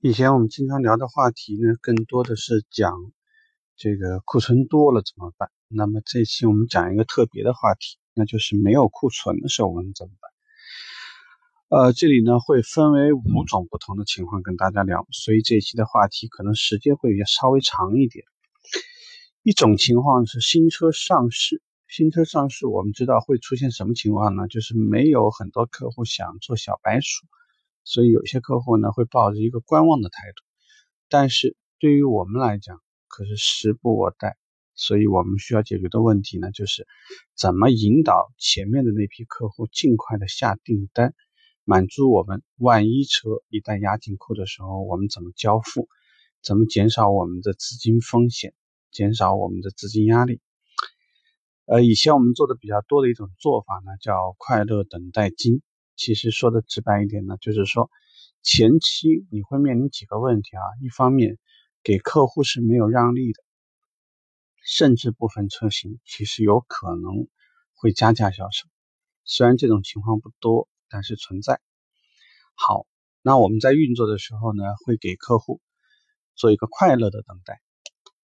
以前我们经常聊的话题呢，更多的是讲这个库存多了怎么办。那么这期我们讲一个特别的话题，那就是没有库存的时候我们怎么办？呃，这里呢会分为五种不同的情况跟大家聊，所以这一期的话题可能时间会稍微长一点。一种情况是新车上市，新车上市我们知道会出现什么情况呢？就是没有很多客户想做小白鼠。所以有些客户呢会抱着一个观望的态度，但是对于我们来讲，可是时不我待。所以我们需要解决的问题呢，就是怎么引导前面的那批客户尽快的下订单，满足我们万一车一旦压进库的时候，我们怎么交付，怎么减少我们的资金风险，减少我们的资金压力。呃，以前我们做的比较多的一种做法呢，叫快乐等待金。其实说的直白一点呢，就是说前期你会面临几个问题啊。一方面，给客户是没有让利的，甚至部分车型其实有可能会加价销售。虽然这种情况不多，但是存在。好，那我们在运作的时候呢，会给客户做一个快乐的等待。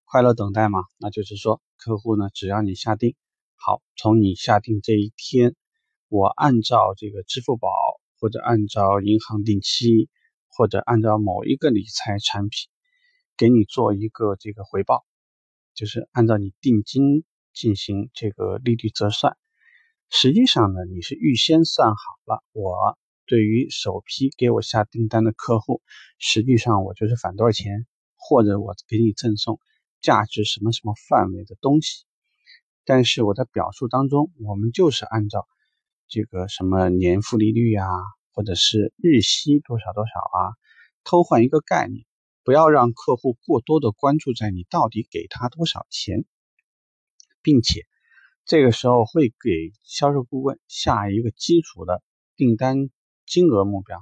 快乐等待嘛，那就是说客户呢，只要你下定，好，从你下定这一天。我按照这个支付宝，或者按照银行定期，或者按照某一个理财产品，给你做一个这个回报，就是按照你定金进行这个利率折算。实际上呢，你是预先算好了，我对于首批给我下订单的客户，实际上我就是返多少钱，或者我给你赠送价值什么什么范围的东西。但是我在表述当中，我们就是按照。这个什么年复利率啊，或者是日息多少多少啊，偷换一个概念，不要让客户过多的关注在你到底给他多少钱，并且这个时候会给销售顾问下一个基础的订单金额目标，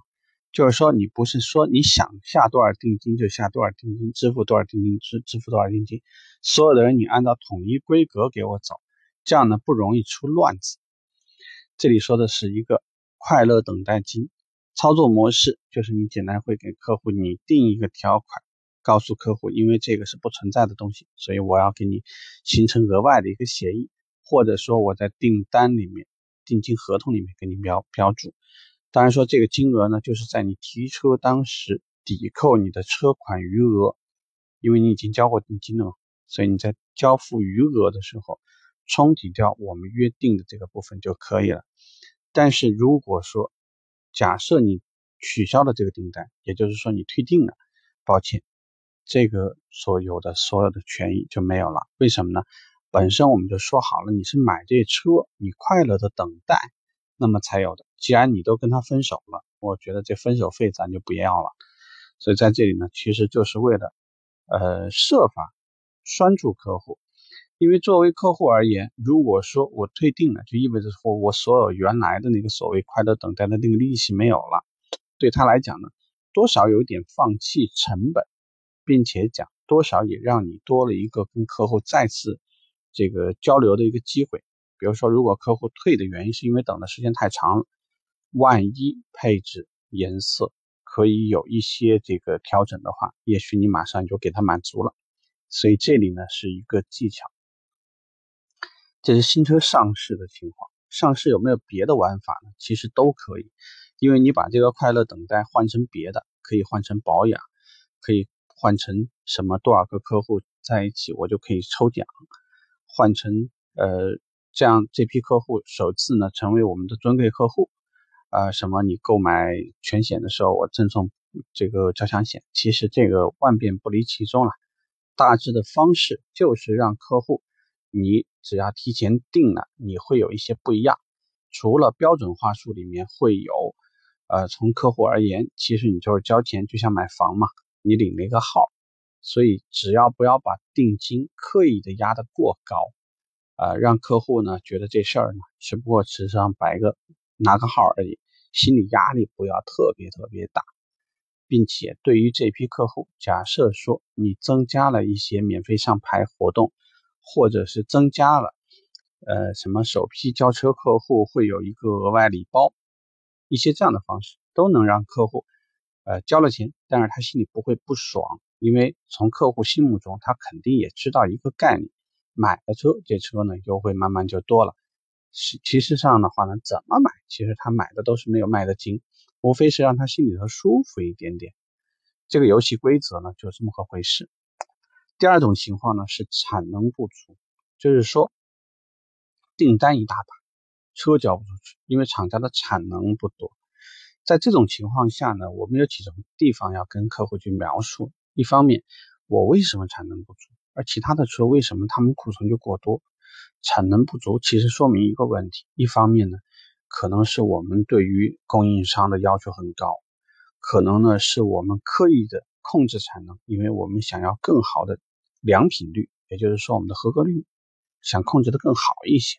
就是说你不是说你想下多少定金就下多少定金，支付多少定金支支付多少定金，所有的人你按照统一规格给我走，这样呢不容易出乱子。这里说的是一个快乐等待金操作模式，就是你简单会给客户拟定一个条款，告诉客户，因为这个是不存在的东西，所以我要给你形成额外的一个协议，或者说我在订单里面、定金合同里面给你标标注。当然说这个金额呢，就是在你提车当时抵扣你的车款余额，因为你已经交过定金了嘛，所以你在交付余额的时候。冲抵掉我们约定的这个部分就可以了。但是如果说假设你取消了这个订单，也就是说你退订了，抱歉，这个所有的所有的权益就没有了。为什么呢？本身我们就说好了，你是买这车，你快乐的等待，那么才有的。既然你都跟他分手了，我觉得这分手费咱就不要了。所以在这里呢，其实就是为了呃设法拴住客户。因为作为客户而言，如果说我退订了，就意味着说我所有原来的那个所谓快乐等待的那个利息没有了，对他来讲呢，多少有点放弃成本，并且讲多少也让你多了一个跟客户再次这个交流的一个机会。比如说，如果客户退的原因是因为等的时间太长了，万一配置颜色可以有一些这个调整的话，也许你马上就给他满足了。所以这里呢是一个技巧。这是新车上市的情况，上市有没有别的玩法呢？其实都可以，因为你把这个快乐等待换成别的，可以换成保养，可以换成什么多少个客户在一起，我就可以抽奖，换成呃这样这批客户首次呢成为我们的尊贵客户，啊什么你购买全险的时候我赠送这个交强险，其实这个万变不离其宗了，大致的方式就是让客户。你只要提前定了，你会有一些不一样。除了标准话术里面会有，呃，从客户而言，其实你就是交钱，就像买房嘛，你领了一个号，所以只要不要把定金刻意的压得过高，呃，让客户呢觉得这事儿呢只不过纸上白个拿个号而已，心理压力不要特别特别大，并且对于这批客户，假设说你增加了一些免费上牌活动。或者是增加了，呃，什么首批交车客户会有一个额外礼包，一些这样的方式都能让客户呃，交了钱，但是他心里不会不爽，因为从客户心目中，他肯定也知道一个概念，买了车，这车呢优惠慢慢就多了。其其实上的话呢，怎么买，其实他买的都是没有卖的精，无非是让他心里头舒服一点点。这个游戏规则呢，就这么个回事。第二种情况呢是产能不足，就是说订单一大把，车交不出去，因为厂家的产能不多。在这种情况下呢，我们有几种地方要跟客户去描述。一方面，我为什么产能不足，而其他的车为什么他们库存就过多？产能不足其实说明一个问题：一方面呢，可能是我们对于供应商的要求很高，可能呢是我们刻意的控制产能，因为我们想要更好的。良品率，也就是说我们的合格率想控制的更好一些。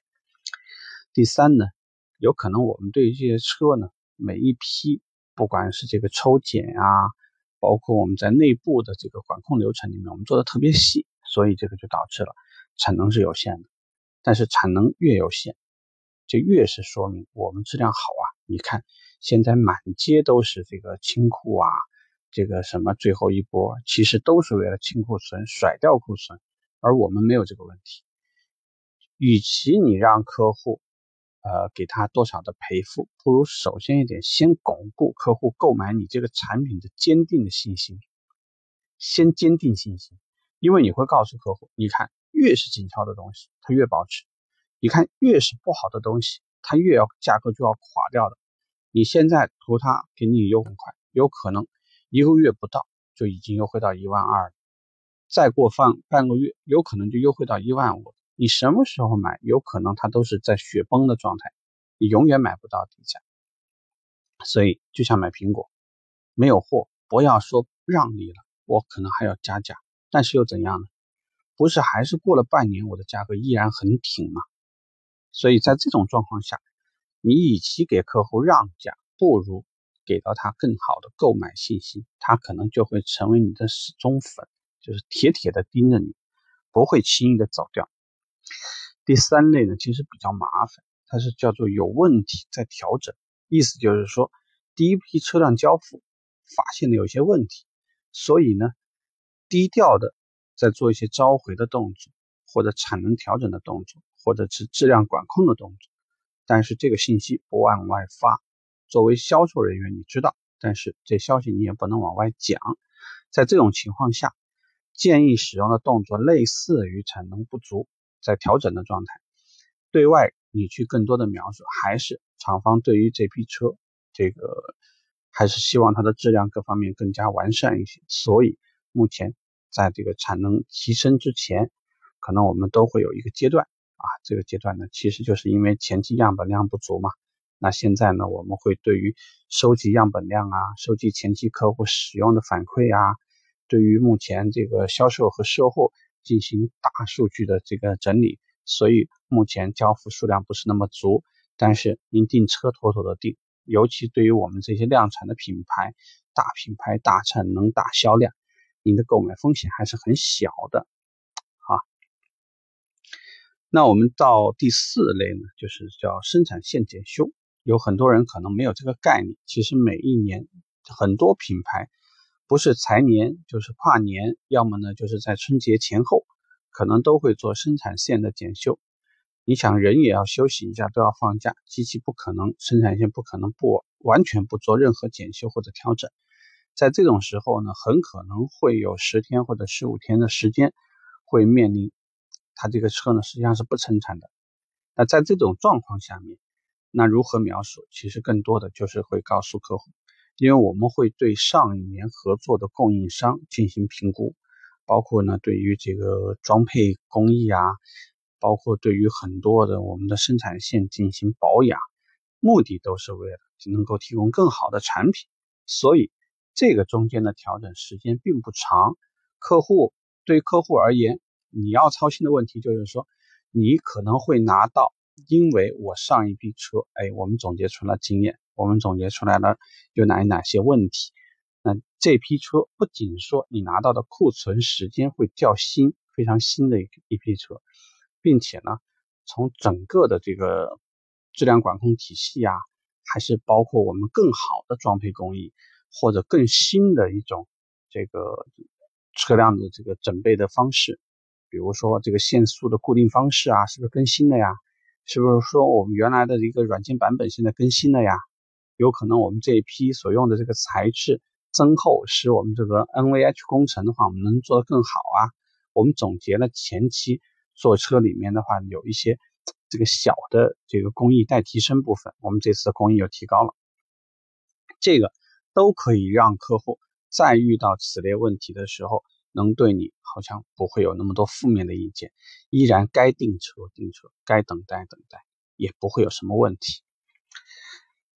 第三呢，有可能我们对于这些车呢，每一批不管是这个抽检啊，包括我们在内部的这个管控流程里面，我们做的特别细，所以这个就导致了产能是有限的。但是产能越有限，就越是说明我们质量好啊。你看现在满街都是这个清库啊。这个什么最后一波，其实都是为了清库存、甩掉库存，而我们没有这个问题。与其你让客户，呃，给他多少的赔付，不如首先一点，先巩固客户购买你这个产品的坚定的信心，先坚定信心，因为你会告诉客户，你看，越是紧俏的东西，它越保值；你看，越是不好的东西，它越要价格就要垮掉的。你现在图它给你优很快，有可能。一个月不到就已经优惠到一万二了，再过半半个月有可能就优惠到一万五。你什么时候买，有可能它都是在雪崩的状态，你永远买不到低价。所以就像买苹果，没有货，不要说让利了，我可能还要加价，但是又怎样呢？不是还是过了半年，我的价格依然很挺吗？所以在这种状况下，你与其给客户让价，不如。给到他更好的购买信息，他可能就会成为你的死忠粉，就是铁铁的盯着你，不会轻易的走掉。第三类呢，其实比较麻烦，它是叫做有问题在调整，意思就是说，第一批车辆交付发现了有些问题，所以呢，低调的在做一些召回的动作，或者产能调整的动作，或者是质量管控的动作，但是这个信息不往外发。作为销售人员，你知道，但是这消息你也不能往外讲。在这种情况下，建议使用的动作类似于产能不足在调整的状态。对外你去更多的描述，还是厂方对于这批车，这个还是希望它的质量各方面更加完善一些。所以目前在这个产能提升之前，可能我们都会有一个阶段啊，这个阶段呢，其实就是因为前期样本量不足嘛。那现在呢，我们会对于收集样本量啊，收集前期客户使用的反馈啊，对于目前这个销售和售后进行大数据的这个整理。所以目前交付数量不是那么足，但是您订车妥妥的订，尤其对于我们这些量产的品牌、大品牌、大产能、大销量，您的购买风险还是很小的。那我们到第四类呢，就是叫生产线检修。有很多人可能没有这个概念，其实每一年很多品牌不是财年就是跨年，要么呢就是在春节前后，可能都会做生产线的检修。你想人也要休息一下，都要放假，机器不可能生产线不可能不完全不做任何检修或者调整。在这种时候呢，很可能会有十天或者十五天的时间会面临他这个车呢实际上是不生产的。那在这种状况下面。那如何描述？其实更多的就是会告诉客户，因为我们会对上一年合作的供应商进行评估，包括呢对于这个装配工艺啊，包括对于很多的我们的生产线进行保养，目的都是为了能够提供更好的产品。所以这个中间的调整时间并不长。客户对客户而言，你要操心的问题就是说，你可能会拿到。因为我上一批车，哎，我们总结出了经验，我们总结出来了有哪哪些问题。那这批车不仅说你拿到的库存时间会较新，非常新的一一批车，并且呢，从整个的这个质量管控体系啊，还是包括我们更好的装配工艺，或者更新的一种这个车辆的这个整备的方式，比如说这个限速的固定方式啊，是不是更新了呀？是不是说我们原来的一个软件版本现在更新了呀？有可能我们这一批所用的这个材质增厚，使我们这个 NVH 工程的话，我们能做得更好啊。我们总结了前期做车里面的话，有一些这个小的这个工艺待提升部分，我们这次的工艺又提高了。这个都可以让客户在遇到此类问题的时候，能对你好像不会有那么多负面的意见，依然该订车订车，该等待等待，也不会有什么问题。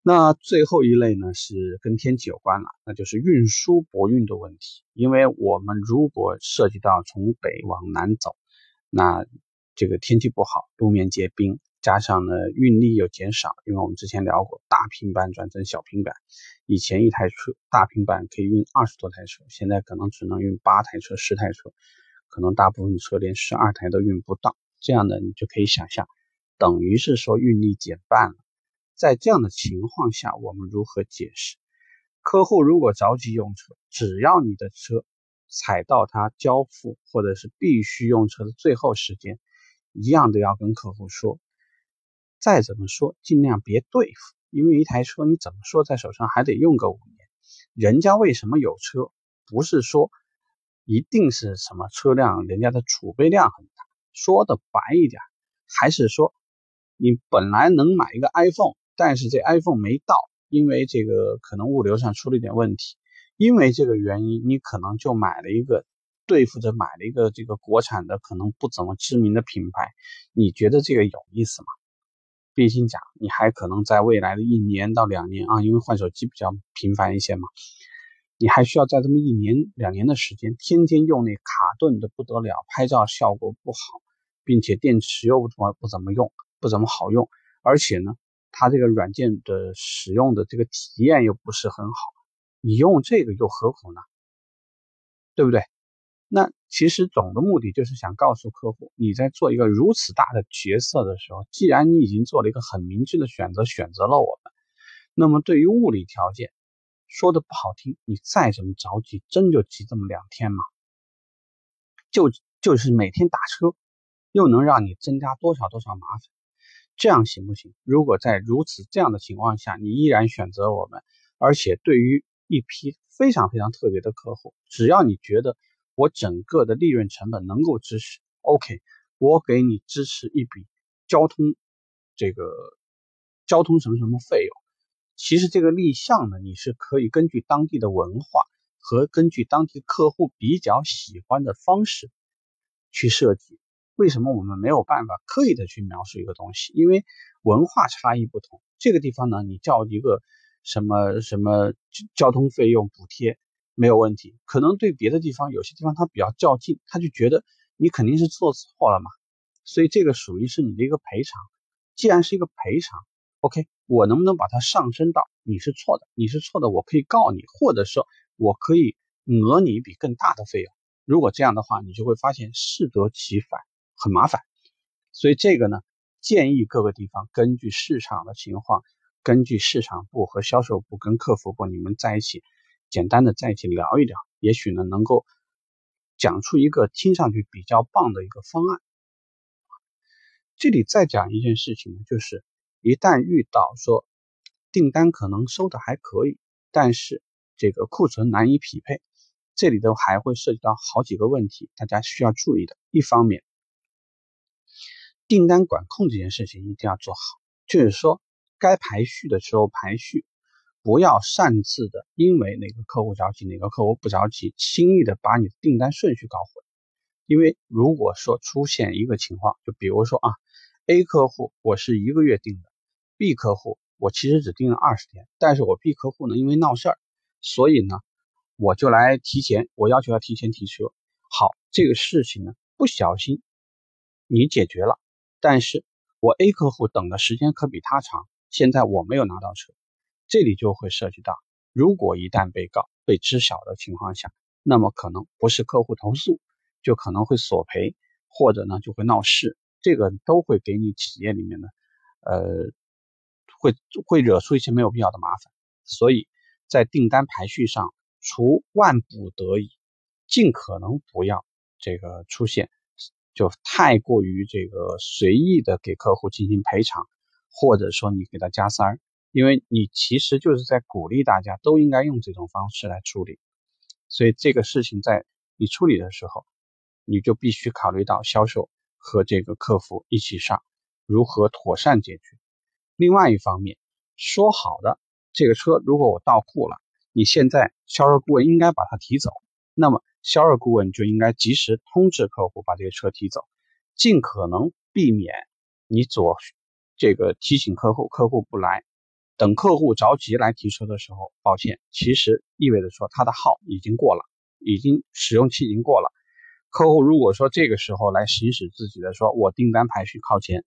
那最后一类呢，是跟天气有关了，那就是运输泊运的问题。因为我们如果涉及到从北往南走，那这个天气不好，路面结冰，加上呢运力又减少。因为我们之前聊过，大平板转成小平板，以前一台车大平板可以运二十多台车，现在可能只能运八台车、十台车，可能大部分车连十二台都运不到。这样的你就可以想象，等于是说运力减半了。在这样的情况下，我们如何解释？客户如果着急用车，只要你的车踩到他交付或者是必须用车的最后时间，一样的要跟客户说。再怎么说，尽量别对付，因为一台车你怎么说在手上还得用个五年。人家为什么有车？不是说一定是什么车辆，人家的储备量很大。说的白一点，还是说你本来能买一个 iPhone。但是这 iPhone 没到，因为这个可能物流上出了一点问题，因为这个原因，你可能就买了一个对付着买了一个这个国产的可能不怎么知名的品牌，你觉得这个有意思吗？毕竟讲，你还可能在未来的一年到两年啊，因为换手机比较频繁一些嘛，你还需要在这么一年两年的时间，天天用那卡顿的不得了，拍照效果不好，并且电池又不怎么不怎么用，不怎么好用，而且呢。它这个软件的使用的这个体验又不是很好，你用这个又何苦呢？对不对？那其实总的目的就是想告诉客户，你在做一个如此大的决策的时候，既然你已经做了一个很明智的选择，选择了我们，那么对于物理条件，说的不好听，你再怎么着急，真就急这么两天吗？就就是每天打车，又能让你增加多少多少麻烦？这样行不行？如果在如此这样的情况下，你依然选择我们，而且对于一批非常非常特别的客户，只要你觉得我整个的利润成本能够支持，OK，我给你支持一笔交通这个交通什么什么费用。其实这个立项呢，你是可以根据当地的文化和根据当地客户比较喜欢的方式去设计。为什么我们没有办法刻意的去描述一个东西？因为文化差异不同。这个地方呢，你叫一个什么什么交通费用补贴没有问题。可能对别的地方，有些地方他比较较劲，他就觉得你肯定是做错了嘛。所以这个属于是你的一个赔偿。既然是一个赔偿，OK，我能不能把它上升到你是错的，你是错的，我可以告你，或者说我可以讹你一笔更大的费用。如果这样的话，你就会发现适得其反。很麻烦，所以这个呢，建议各个地方根据市场的情况，根据市场部和销售部跟客服部你们在一起，简单的在一起聊一聊，也许呢能够讲出一个听上去比较棒的一个方案。这里再讲一件事情呢，就是一旦遇到说订单可能收的还可以，但是这个库存难以匹配，这里头还会涉及到好几个问题，大家需要注意的。一方面。订单管控这件事情一定要做好，就是说该排序的时候排序，不要擅自的因为哪个客户着急，哪个客户不着急，轻易的把你的订单顺序搞混。因为如果说出现一个情况，就比如说啊，A 客户我是一个月订的，B 客户我其实只订了二十天，但是我 B 客户呢因为闹事儿，所以呢我就来提前，我要求要提前提车。好，这个事情呢不小心你解决了。但是我 A 客户等的时间可比他长，现在我没有拿到车，这里就会涉及到，如果一旦被告被知晓的情况下，那么可能不是客户投诉，就可能会索赔，或者呢就会闹事，这个都会给你企业里面的，呃，会会惹出一些没有必要的麻烦。所以在订单排序上，除万不得已，尽可能不要这个出现，就太过于这个随意的给客户进行赔偿，或者说你给他加塞儿，因为你其实就是在鼓励大家都应该用这种方式来处理，所以这个事情在你处理的时候，你就必须考虑到销售和这个客服一起上，如何妥善解决。另外一方面，说好的。这个车如果我到库了，你现在销售顾问应该把它提走，那么销售顾问就应该及时通知客户把这个车提走，尽可能避免你左这个提醒客户，客户不来，等客户着急来提车的时候，抱歉，其实意味着说他的号已经过了，已经使用期已经过了。客户如果说这个时候来行使自己的说我订单排序靠前。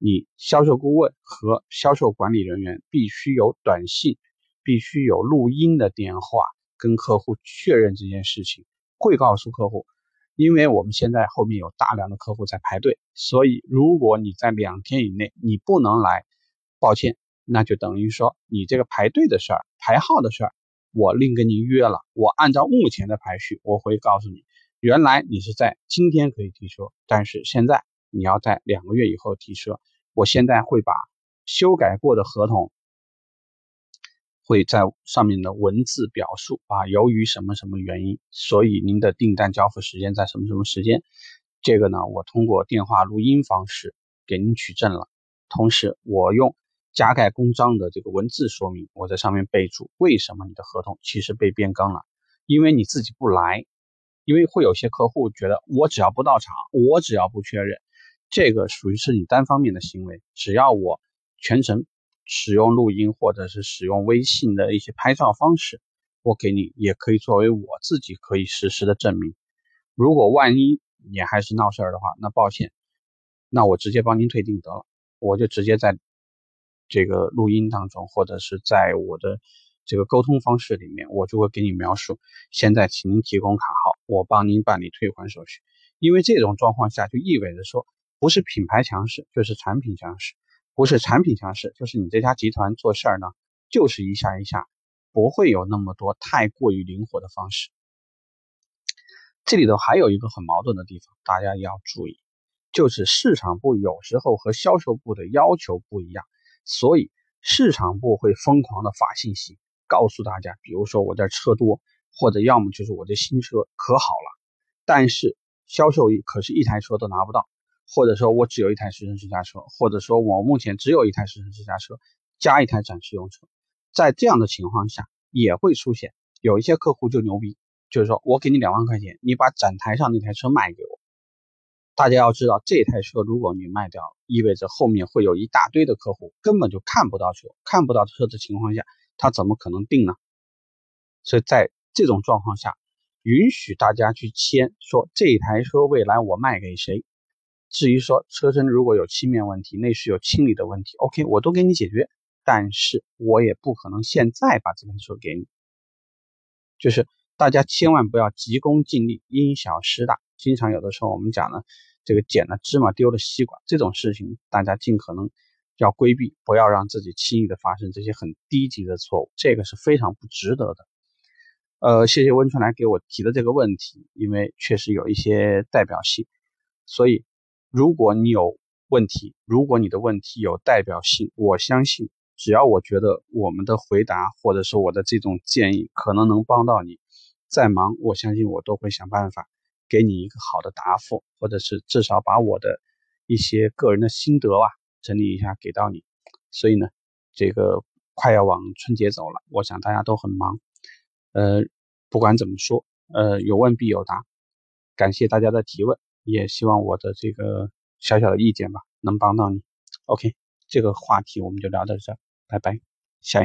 你销售顾问和销售管理人员必须有短信，必须有录音的电话跟客户确认这件事情，会告诉客户，因为我们现在后面有大量的客户在排队，所以如果你在两天以内你不能来，抱歉，那就等于说你这个排队的事儿、排号的事儿，我另跟您约了，我按照目前的排序，我会告诉你，原来你是在今天可以提车，但是现在。你要在两个月以后提车，我现在会把修改过的合同会在上面的文字表述啊，由于什么什么原因，所以您的订单交付时间在什么什么时间，这个呢，我通过电话录音方式给您取证了，同时我用加盖公章的这个文字说明，我在上面备注为什么你的合同其实被变更了，因为你自己不来，因为会有些客户觉得我只要不到场，我只要不确认。这个属于是你单方面的行为，只要我全程使用录音或者是使用微信的一些拍照方式，我给你也可以作为我自己可以实时的证明。如果万一你还是闹事儿的话，那抱歉，那我直接帮您退订得了，我就直接在这个录音当中或者是在我的这个沟通方式里面，我就会给你描述，现在请您提供卡号，我帮您办理退款手续。因为这种状况下就意味着说。不是品牌强势，就是产品强势；不是产品强势，就是你这家集团做事儿呢，就是一下一下，不会有那么多太过于灵活的方式。这里头还有一个很矛盾的地方，大家要注意，就是市场部有时候和销售部的要求不一样，所以市场部会疯狂的发信息告诉大家，比如说我这车多，或者要么就是我这新车可好了，但是销售可是一台车都拿不到。或者说我只有一台实乘试驾车，或者说我目前只有一台实乘试驾车加一台展示用车，在这样的情况下也会出现有一些客户就牛逼，就是说我给你两万块钱，你把展台上那台车卖给我。大家要知道，这台车如果你卖掉了，意味着后面会有一大堆的客户根本就看不到车，看不到车的情况下，他怎么可能定呢？所以在这种状况下，允许大家去签，说这台车未来我卖给谁。至于说车身如果有漆面问题、内饰有清理的问题，OK，我都给你解决。但是我也不可能现在把这台车给你。就是大家千万不要急功近利、因小失大。经常有的时候我们讲呢，这个捡了芝麻丢了西瓜这种事情，大家尽可能要规避，不要让自己轻易的发生这些很低级的错误，这个是非常不值得的。呃，谢谢温春来给我提的这个问题，因为确实有一些代表性，所以。如果你有问题，如果你的问题有代表性，我相信只要我觉得我们的回答或者是我的这种建议可能能帮到你，再忙我相信我都会想办法给你一个好的答复，或者是至少把我的一些个人的心得啊整理一下给到你。所以呢，这个快要往春节走了，我想大家都很忙，呃，不管怎么说，呃，有问必有答，感谢大家的提问。也希望我的这个小小的意见吧，能帮到你。OK，这个话题我们就聊到这，拜拜。